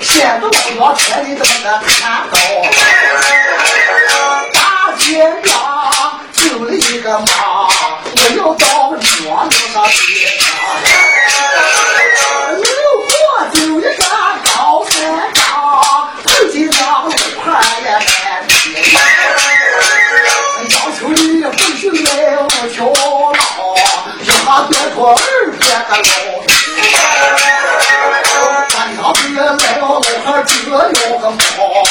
见着老老车里这么个看高，大街上走了一个马，我要到庄子上去。路过就一个高山岗，碰见两路块也看齐，要求你不许来无条老，一下别说二别个老。们好玩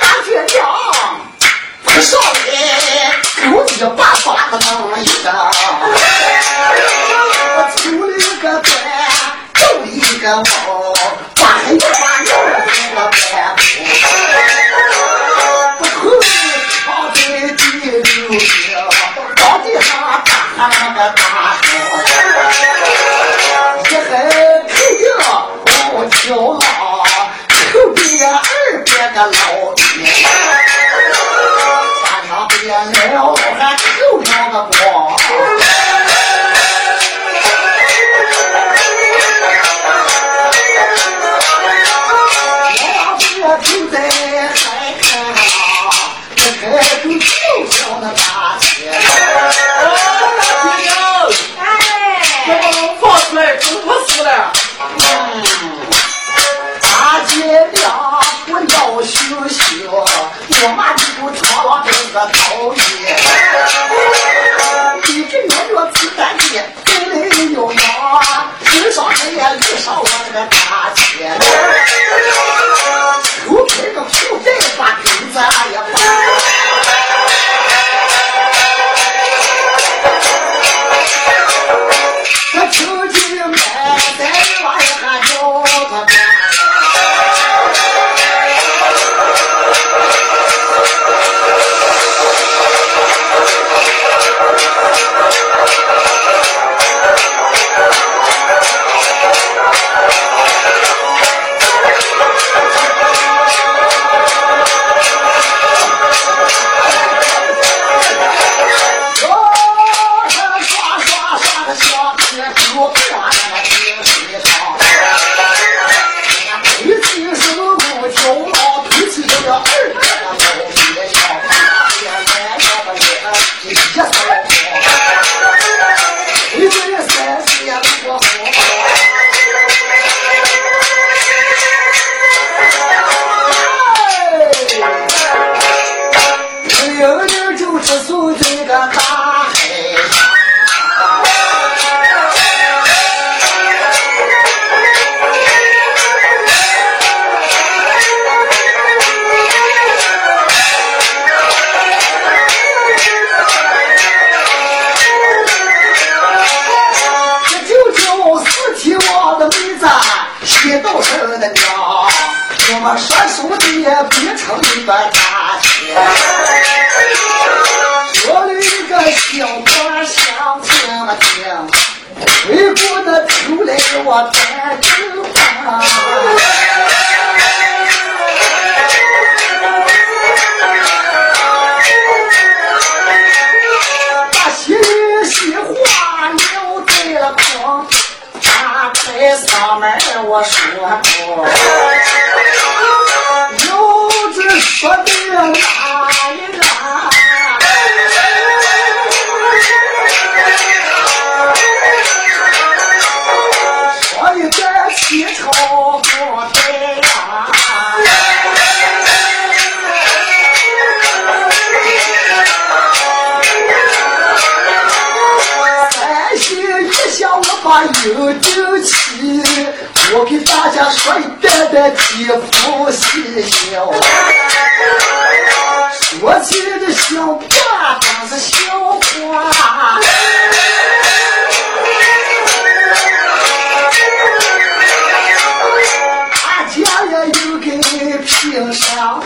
大倔强，不上来，狗一把把子弄一个，我抽了一个蛋，斗了一个猫，不行，到地上打那个大手，一还肯定我跳了，后边二边个老还也遇上我这个大姐。我说过，有这说的我给大家说一点点肌肤细小。说起这小话，当是笑话。大家也有给评上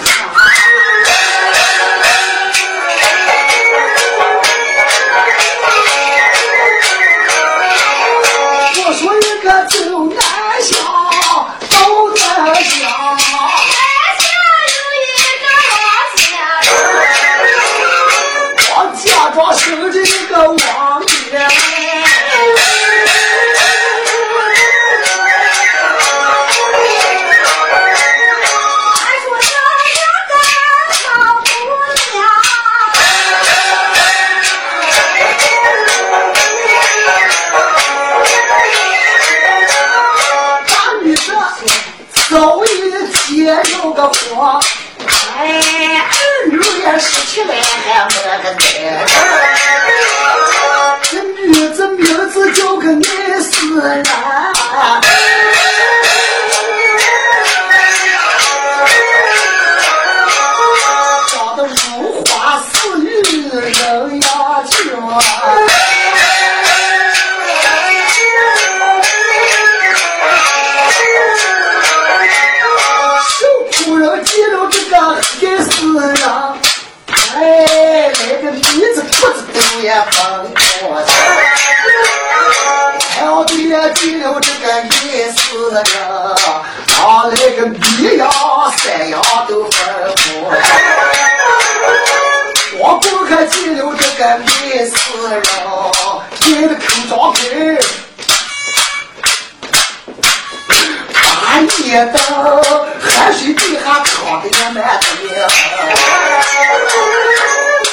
汗水地下淌的也满地。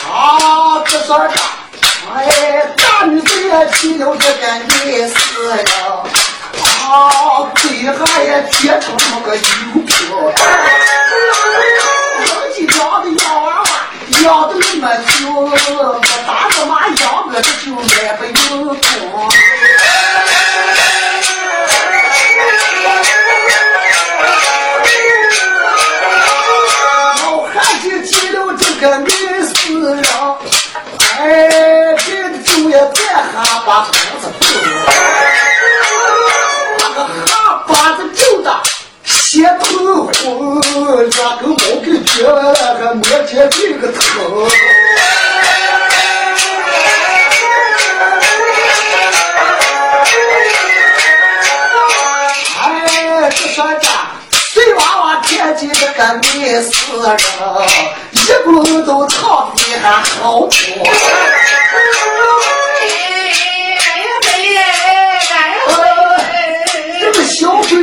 啊，这算啥？哎，大女子也进了这个意思了。啊，地下也结成那个油瓢。自己养的洋娃娃，养的那么久，我打他妈养我这就买不有也别哈把裤子脱，那个哈巴子就的血头昏，那个毛给撅了，还没见这个疼。哎，这说着，碎娃娃天见这个没死人，一股都躺地下好苦。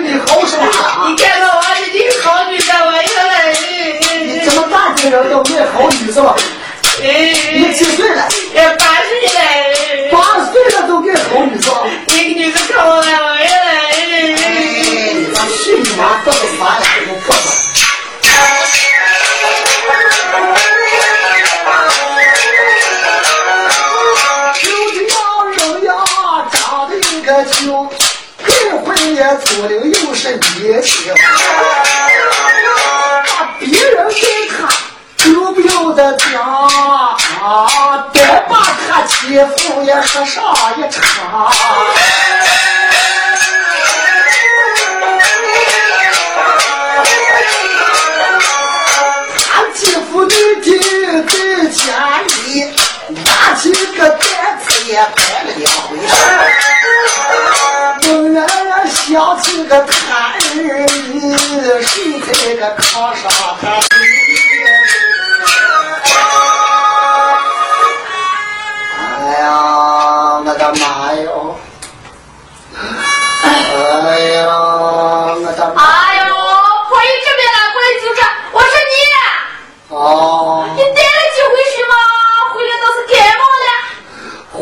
你好什么？你看到我是你好女的，我原来，你这么大的人都没好女是吧？你几岁了，是年轻，把别人给他丢不有的家啊？再把他欺负也是上一场。他欺负你的在家里，拿起个担子也摆了两回事。猛然想起个他儿子睡在个炕上，他哎呀，我的妈哟！哎呀，我的妈！哎呦，婆姨这边来，过来就是，我是你，哦。你带了几回去吗？回来都是感冒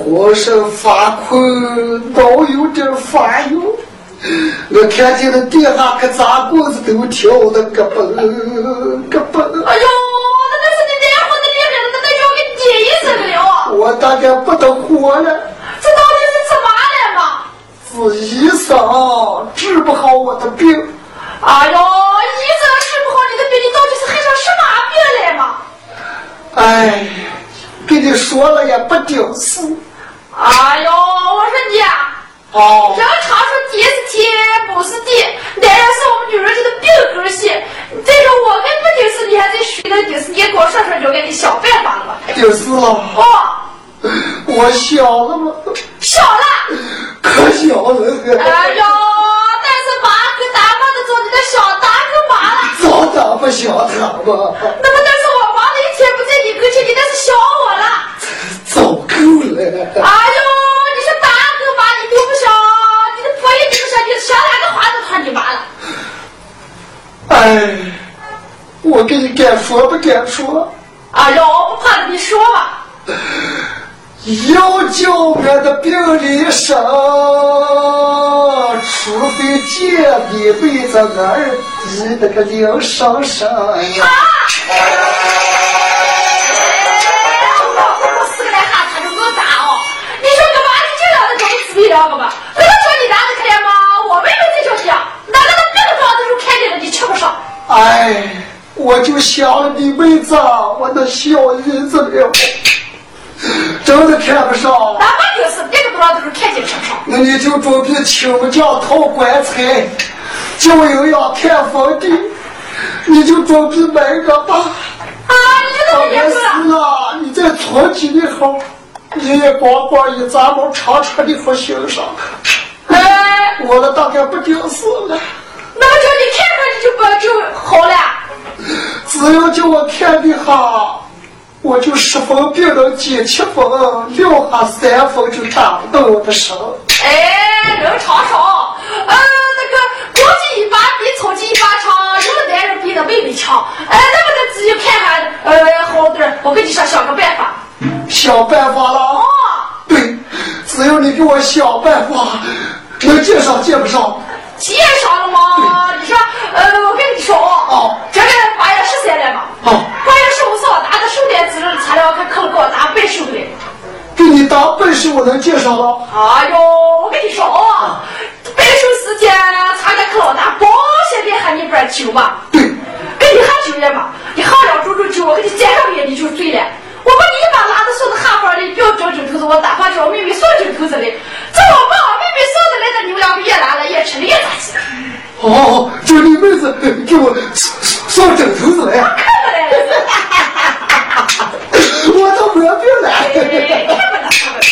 了。浑身发困，脑有点发晕。我看见那地下可杂棍子都跳的咯嘣咯嘣。哎呦，那那是你带货的厉害了，那那要给跌一身了。我大概不得活了，这到底是怎么了嘛？是医生治不好我的病。哎呦，医生治不好你的病，你到底是害上什么病来嘛？哎，跟你说了也不顶事。哎呦，我说你啊，哦人常说爹是天，不是地，男人是我们女人家的病根线。再说我跟不顶事，你还在虚的顶事，你也给我说说，就给你想办法了吧？顶事了，哦，我小了吗？小了。可小了，哎呦，但是妈可打扮的做你的小大哥妈了。早打不小他吧？那么但是我忙了一天不在你跟前，你那是想我了。早够了。哎呦，你是大哥妈，你都不想，你的婆姨你不想，你想哪个话都怕你妈了。哎，我跟你敢说不敢说？哎呦，不怕的你说吧。要叫我的病里生，除非借一辈子儿你那个刘少生呀！我跟我自闭了个吧？跟他说你拿着可怜吗？我妹妹最小气啊，哪个他那个状的时候看见了你吃不上？哎，我就想你妹子，我那小日子了，真的看不上。哪怕就是那个多少都是看见吃不上。那你就准备请我家讨棺材，就又要看坟地，你就准备买个吧。啊，你怎么当然是也说了？啊，你在村里的好，你也光光一咱们长长的不欣赏，哎，我的大概不顶事了。那么叫你看看你就不就好了？只要叫我看的哈，我就十分病人减七分，撂下三分就打不动我的手。哎，人长少，呃，那个国际一把比草鸡一把长，什么男人比那妹妹强。哎，能不能自己看看，呃，好点儿。我跟你说，想个办法。想办法了啊，对，只要你给我想办法，能介绍介不上。介绍了吗？你说，呃，我跟你说哦哦，这个八月十三了嘛。哦八月十五号打的手电资料材料，看可给我打白手的。给你当本事，我能介绍了。哎呦，我跟你说啊，白手时间参加可老大，保险的喊你一杯酒嘛。对，给你喝酒了嘛？你喝了煮煮酒，我给你介绍也你就醉了。我把你一把拉的送到哈佛里，不要叫枕头子，我打发叫我妹妹送枕头子的。这我把我妹妹送的来的，你们两个也拉了，也吃了也咋子？哦，就你妹子给我送枕头子来，看不来了，我都没病了。哎看不来，看不来。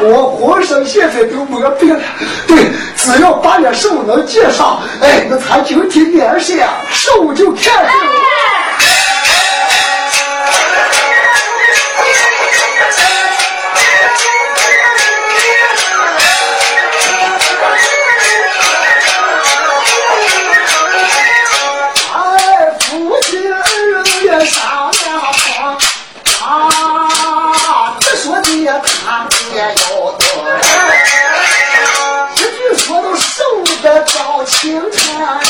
我浑身现在都没病了。对，只要八月十五能见上，哎，那咱就挺联系啊，十五就看见了。哎，得到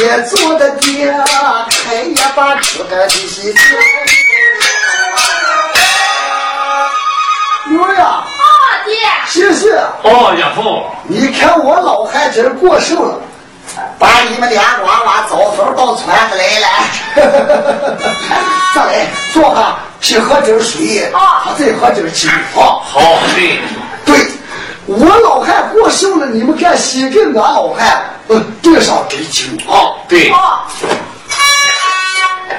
也做的爹，开一把出个的西天。牛呀，啊，爹，谢谢。哦，养父，你看我老汉今儿过寿了，把你们俩娃娃早早到船子来了。上来坐下，先喝点水，啊再喝点酒啊。好对，对，我老汉过寿了，你们看先给俺老汉呃兑上点酒啊。对，哦，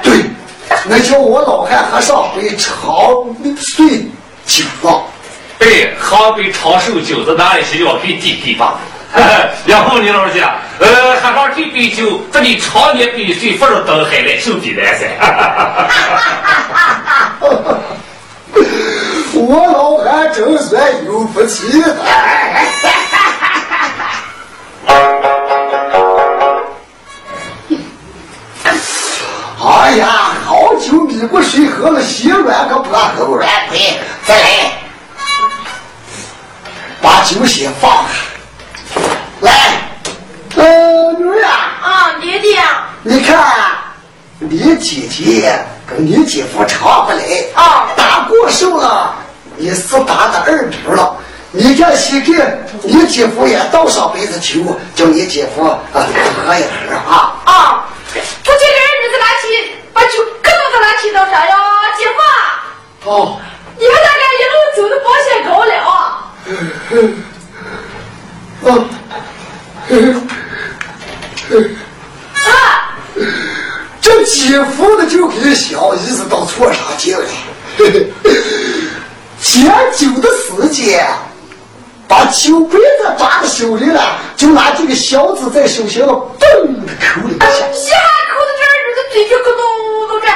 对，那叫我老汉喝上杯长岁酒啊。对，喝杯长寿酒，子哪里是要给弟弟吧。养父，你老人家，呃，喝上这杯酒，这你常年百岁，福如登海来寿比来噻。我老汉真算有福气的。哎呀，好酒米过水喝了，心软个破口软亏。再来，把酒先放下。来，呃，女儿啊，啊，爹爹，你看，你姐姐跟你姐夫常不来啊打过寿了，你是打的二饼了。你这些个，你姐夫也倒上杯子酒，叫你姐夫啊喝一喝啊。啊，不这个儿子拿起，把酒搁到他拿起到啥呀？姐夫，哦，你们大家一路走的保险高了啊。哦，啊，这姐夫的就给小姨子到错上劲了。捡酒的时间，把酒杯子抓在手里了，就拿这个小子在手心上嘣的抠了一下。稀罕口的这儿子嘴就咯咚咚的，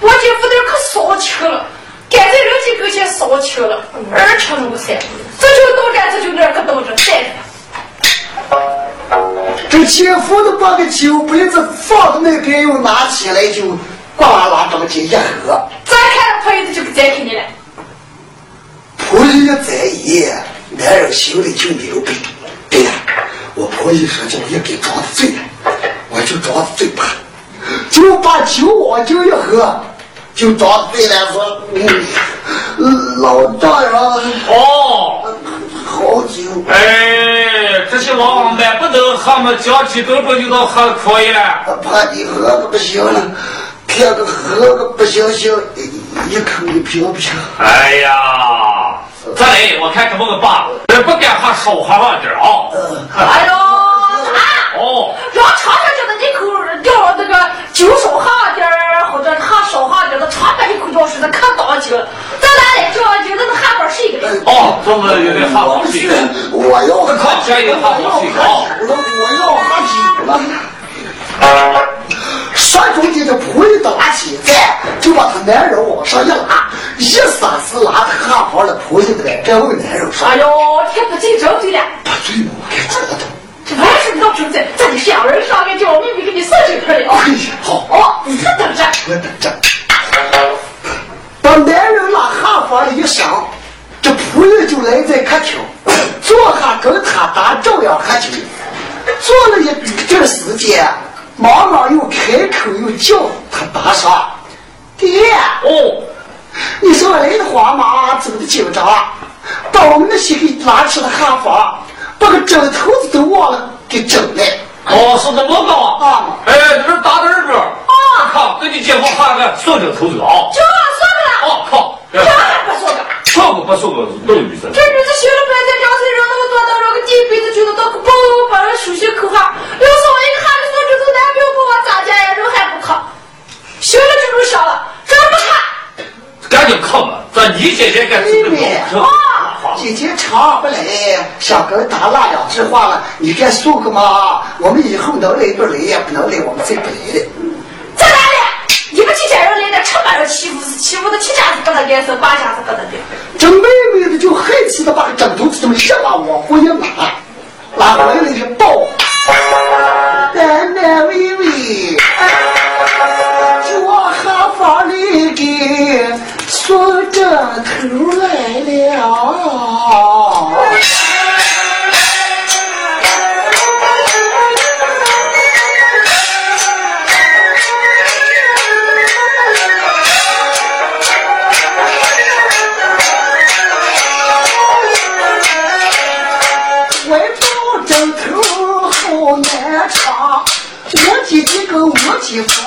我姐夫那可骚气了，干脆人家跟前骚气了，二吃五三，这就动着，这就那个动着，带着。这姐夫的把个酒杯子放到那边，又拿起来就呱啦啦这么进一喝。再看朋友就给再给你了。婆姨在意，男人心里就没有病。对呀，我婆姨说叫我也给装的醉了，我就装的醉吧，就把酒往酒一喝，就装的醉了，说：“嗯，老丈人，哦，好酒。哎，这些老王八不能喝嘛，讲起都不知道喝可以了。怕你喝个不行了，骗个喝个不行行，一一口一瓶瓶。哎呀，再来，我看怎么个办？呃不敢喝少喝上点儿啊。哎呦，啊！哦，要尝尝这个一口掉那个酒少喝点儿，或者喝少喝点儿的，尝尝一口药水那可当酒。咱俩来这有的喝点是一个人。哦，这么有点喝好水。我要喝。酒了，我要喝酒了。说中间这仆人的拿起在，就把他男人往上一拉，一撒是拉他下方的仆人来，这位男人说哎呦，天不进正对了，不对吗？我该知道。这玩意儿是老正在，咱得两人上来叫我妹妹给你送酒去了。哎呀，好，哦，你可等着。我等着。把男人拉下房里一上，这仆人就来在客厅，坐下跟他打照样喝酒，坐了一笔这时间，妈妈又开口又叫他大嫂，爹，哦，你说我来的慌忙走的紧张，把我们那些给拉去了哈房，把个枕头子都忘了给整了。哦，是这么个啊哎，这是大儿子。啊，靠，跟你姐夫喊个说这头子啊。就说个了，哦，靠，这还不说个。说个不说个都有意思。这日子学了半天，两岁人那么多，到这个第一辈子觉得到个包把人数学口哈，要是我一个孩子说这都男朋友我咋见呀？人还不靠。行了就能上了，咱不看。赶紧靠吧，咱你姐姐该是个高啊姐姐常不来，想跟他拉两句话了，你该说个嘛？我们以后能来不来，也不能来，我们再不来了。在哪里？你们几家人来的，成把人欺负是欺负的，七家子不能脸色，八家子不能的。这妹妹的就恨气的把个枕头子这么一把往后一拉，拉回来了一抱，奶奶微微，就往哈房里给送枕头来了。我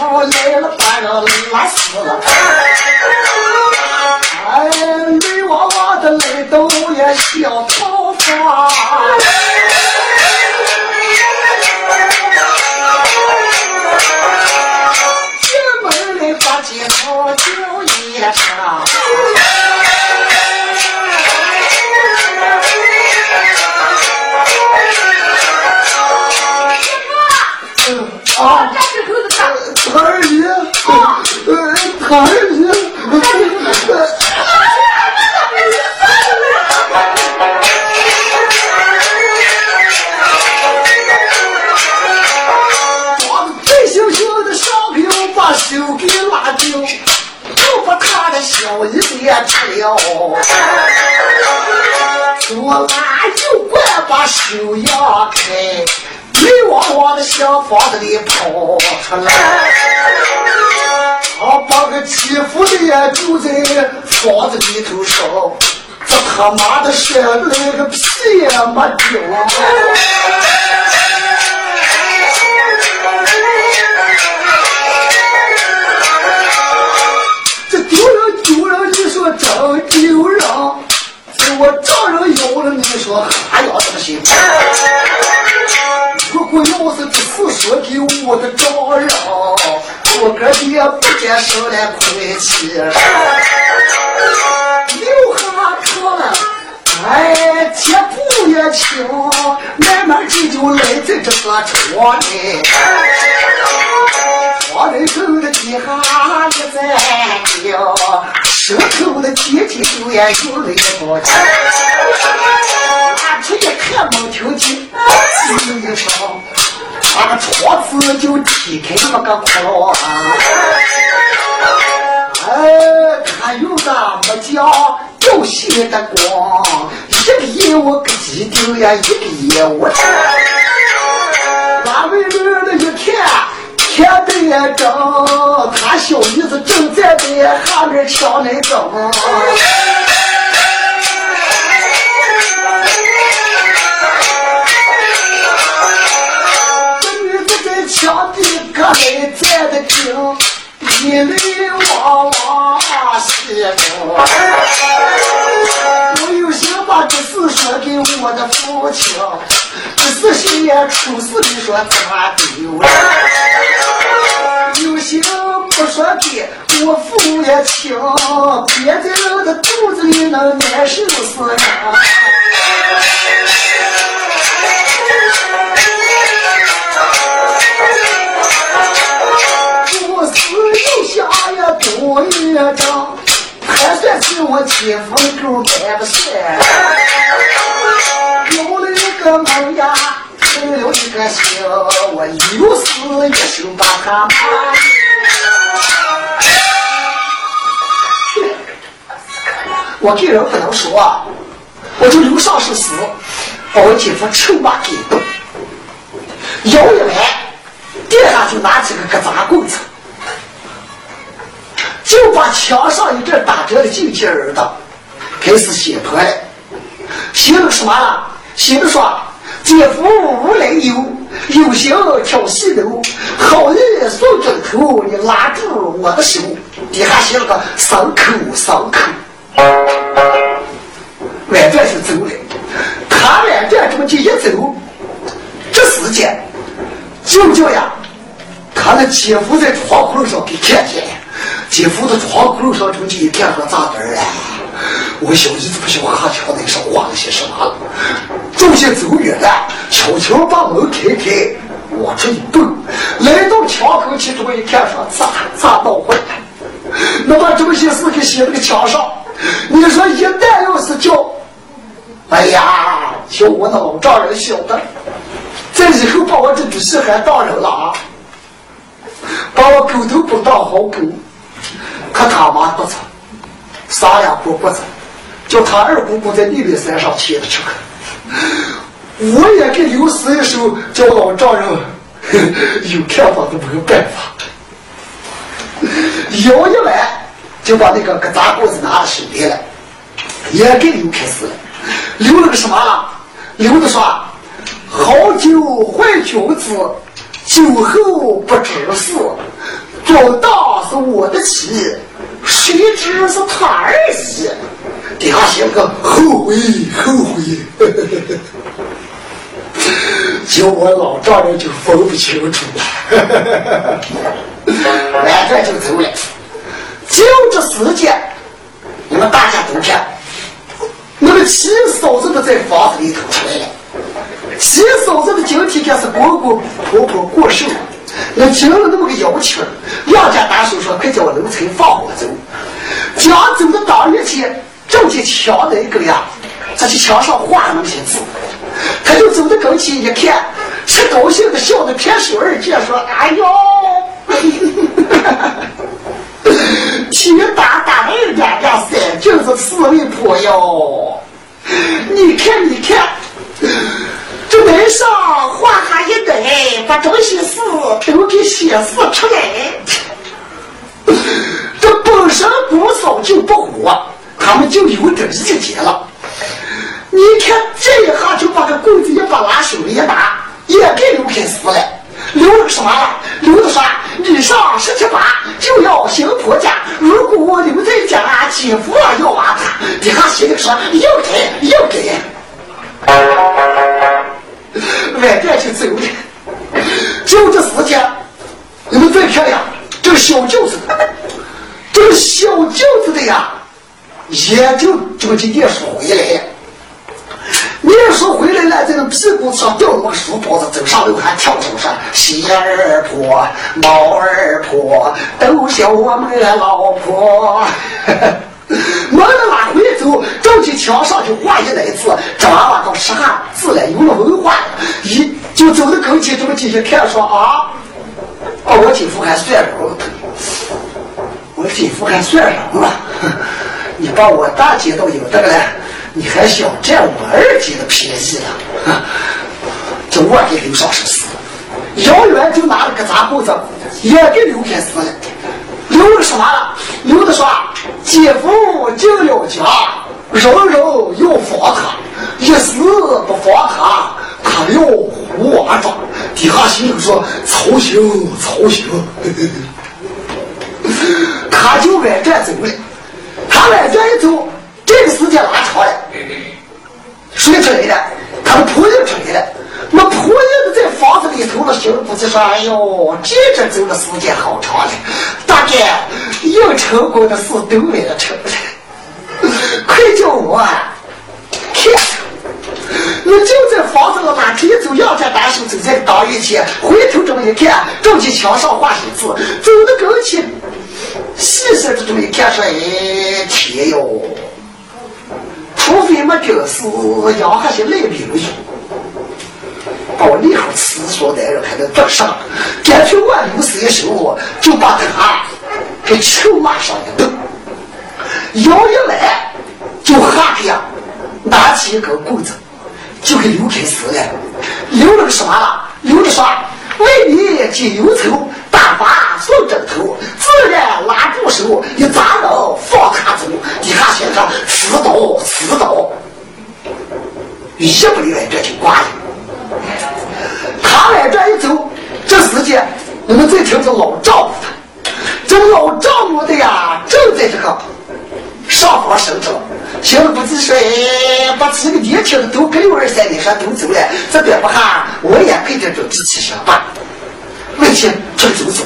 呃，房子里头烧，这他妈的摔的那个屁也没丢。这丢人丢人，你说真丢人。我丈人有了，你说还要怎么行？如果要是这事说给我的丈人，我哥爹不接受了亏气，留下他了。哎，铁布也轻，慢慢这就来在这个床里，床里头的底下一在叫，舌头的天天就也有了一包气。拿出一看，没听见，吱一声，把个窗子就踢开那么个窟窿啊！哎，看有个没讲有些的光，一个烟我个鸡丢呀，一个烟我别的也正，他小姨子正在在下面抢那个。这女子在墙底搁来站的挺，一泪汪汪洗着。我有心把这事说给我的父亲，这事心也出事的说咋丢了。父也亲，憋在人的肚子里能难受死人。我是又下呀多一张，还算是我亲夫狗买不算。有了一个梦呀，成了一个心，我又是一手把它买。我给人不能说，我就留上首诗。把我姐夫臭骂给动，摇一来，地下就拿起个疙瘩棍子，就把墙上一阵打折的旧气儿的开始写破了，写了什么了？写的说。姐夫无来由，有心挑细头，好意送枕头，你拉住我的手。底下写了个伤口伤口。外传是走了，他外传这么就一走，这时间就这样，他的姐夫在窗户上给看见了，姐夫的窗户上这么一看说咋的了？我小姨子不晓得哈桥那上画了些什么，走些走远了，悄悄把门开开，往这一蹦，来到墙口去，这么一看说咋咋闹坏了？那把这么些事给写那个墙上，你说一旦要是叫，哎呀，叫我那老丈人晓得，这以后把我这笔戏还当人了啊，把我狗都不当好狗，可他妈不成。三两破脖子，叫他二姑姑在里山上牵着去。我也给刘四一手，叫老丈人 有看法都没有办法。摇一来就把那个疙瘩棍子拿了手里了，也给刘开始了。留了个什么？留的说：好酒坏君子，酒后不知事。做大是我的妻。谁知是他儿媳，底下写了个后悔后悔，叫我老丈人就分不清楚了，完 这就走了。就这时间，你们大家都看，那个七嫂子都在房子里头出来了。七嫂子的今天可是公公婆婆过寿。那听了那么个邀请，杨家大叔说：“快叫我楼层放我走。”将走的当日前，正见墙那个呀，他去墙上画了那些字。他就走到跟前一看，是高兴的笑的撇手二见说：“哎呦，天大大的二两两三，就是四位婆哟！你看，你看。”这门上画下一堆，把这些事都给写示出来。这本身不烧就不活，他们就有点意见了。你看这一下就把这棍子一把拉手里一拿，也给流开死了。刘了什么了？刘子说：“你上十七八就要行婆家，如果留在家，姐夫要娃他。”底下写的说：“要给，要给。”外边去走了，就这时间，你们最漂亮，这个小舅子，这个小舅子的呀，也就这么几念书回来了。念书回来了，在那屁股上吊了个书包子，走上楼还跳上说：“媳儿婆、毛儿婆都叫我们老婆。”没了哪回走，正去墙上就画一来字，这娃娃倒识汉字了，有了文化，一就走到跟前这么进去看说啊，哦，我姐夫还算人，我姐夫还算人了，你把我大姐都有这个了，你还想占我二姐的便宜了？这我给刘少是死，姚远就拿了个杂棍子，也给刘开死了。刘的什么了？刘的说：“姐夫进了家，人人要防他，一时不防他，他要胡娃抓。”底下心里说：“操心，操心。”他就往这走了。他往这一走，这个时间拉长了。出来了？他的仆人出来了。那仆人在房子里头，那心不就说：“哎呦，这这走的时间好长了。”大概要成功的事都完成了，快叫我看！你就在房子那天走，杨家大叔走在当院前，回头这么一看，正在墙上画些字，走到跟前，细细的这么一看，说：“哎，天哟！除非没这事，杨还是赖病了。”把我立刻厕所男人还能做上，干脆我刘四一手就把他给臭骂上一顿，摇一来就哈个呀，拿起一根棍子，就给刘开死了。刘了个什么了？刘着说：“为你解忧愁，大发送枕头，自然拉住手，你咋能放他走？你看先生，刺刀，刺刀，一不例外，这就挂了。他往这一走，这时间你们再听这老丈夫的，这老丈夫的呀，正在这个上房生着。行了，不子说，把几个年轻的都跟刘二三的说都走了，这边不哈，我也陪着着自己上吧。为去出走走，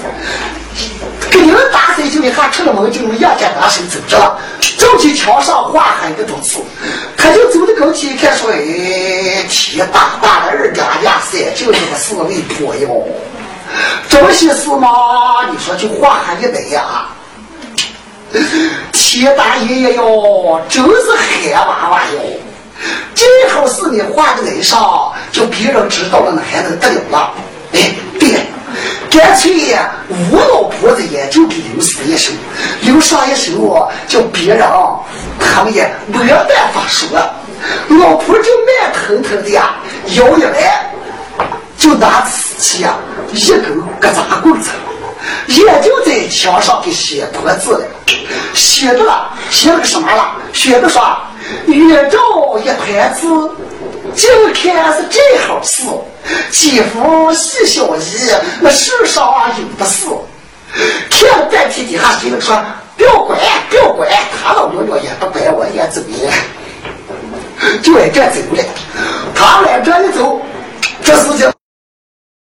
给你们打水就一下出了门，就杨家大手走着了，走去桥上画海的东西，他就走到跟前一看说，哎，天大大的二家家三，就这个四位婆哟，这些事嘛，你说就画海一来呀？天大爷爷哟，真是海娃娃哟！这好事你画在脸上，就别人知道了，那还能得了了？哎，对了，干脆呀吴老婆子也就给刘上一手，刘上一手，叫别人他们也没办法说。老婆就慢腾腾的呀，摇一来，就拿瓷器啊，一根疙瘩棍子。也就在墙上给写破字了，写着了，写了个什么了？写的说：“月照一团字，就看是这好事。欺负细小姨，那世上有的是。”看了半天，底下写了说：“不要管，不要管，他老娘娘也不管，我也走了，就挨这走了。他往这一走，这事情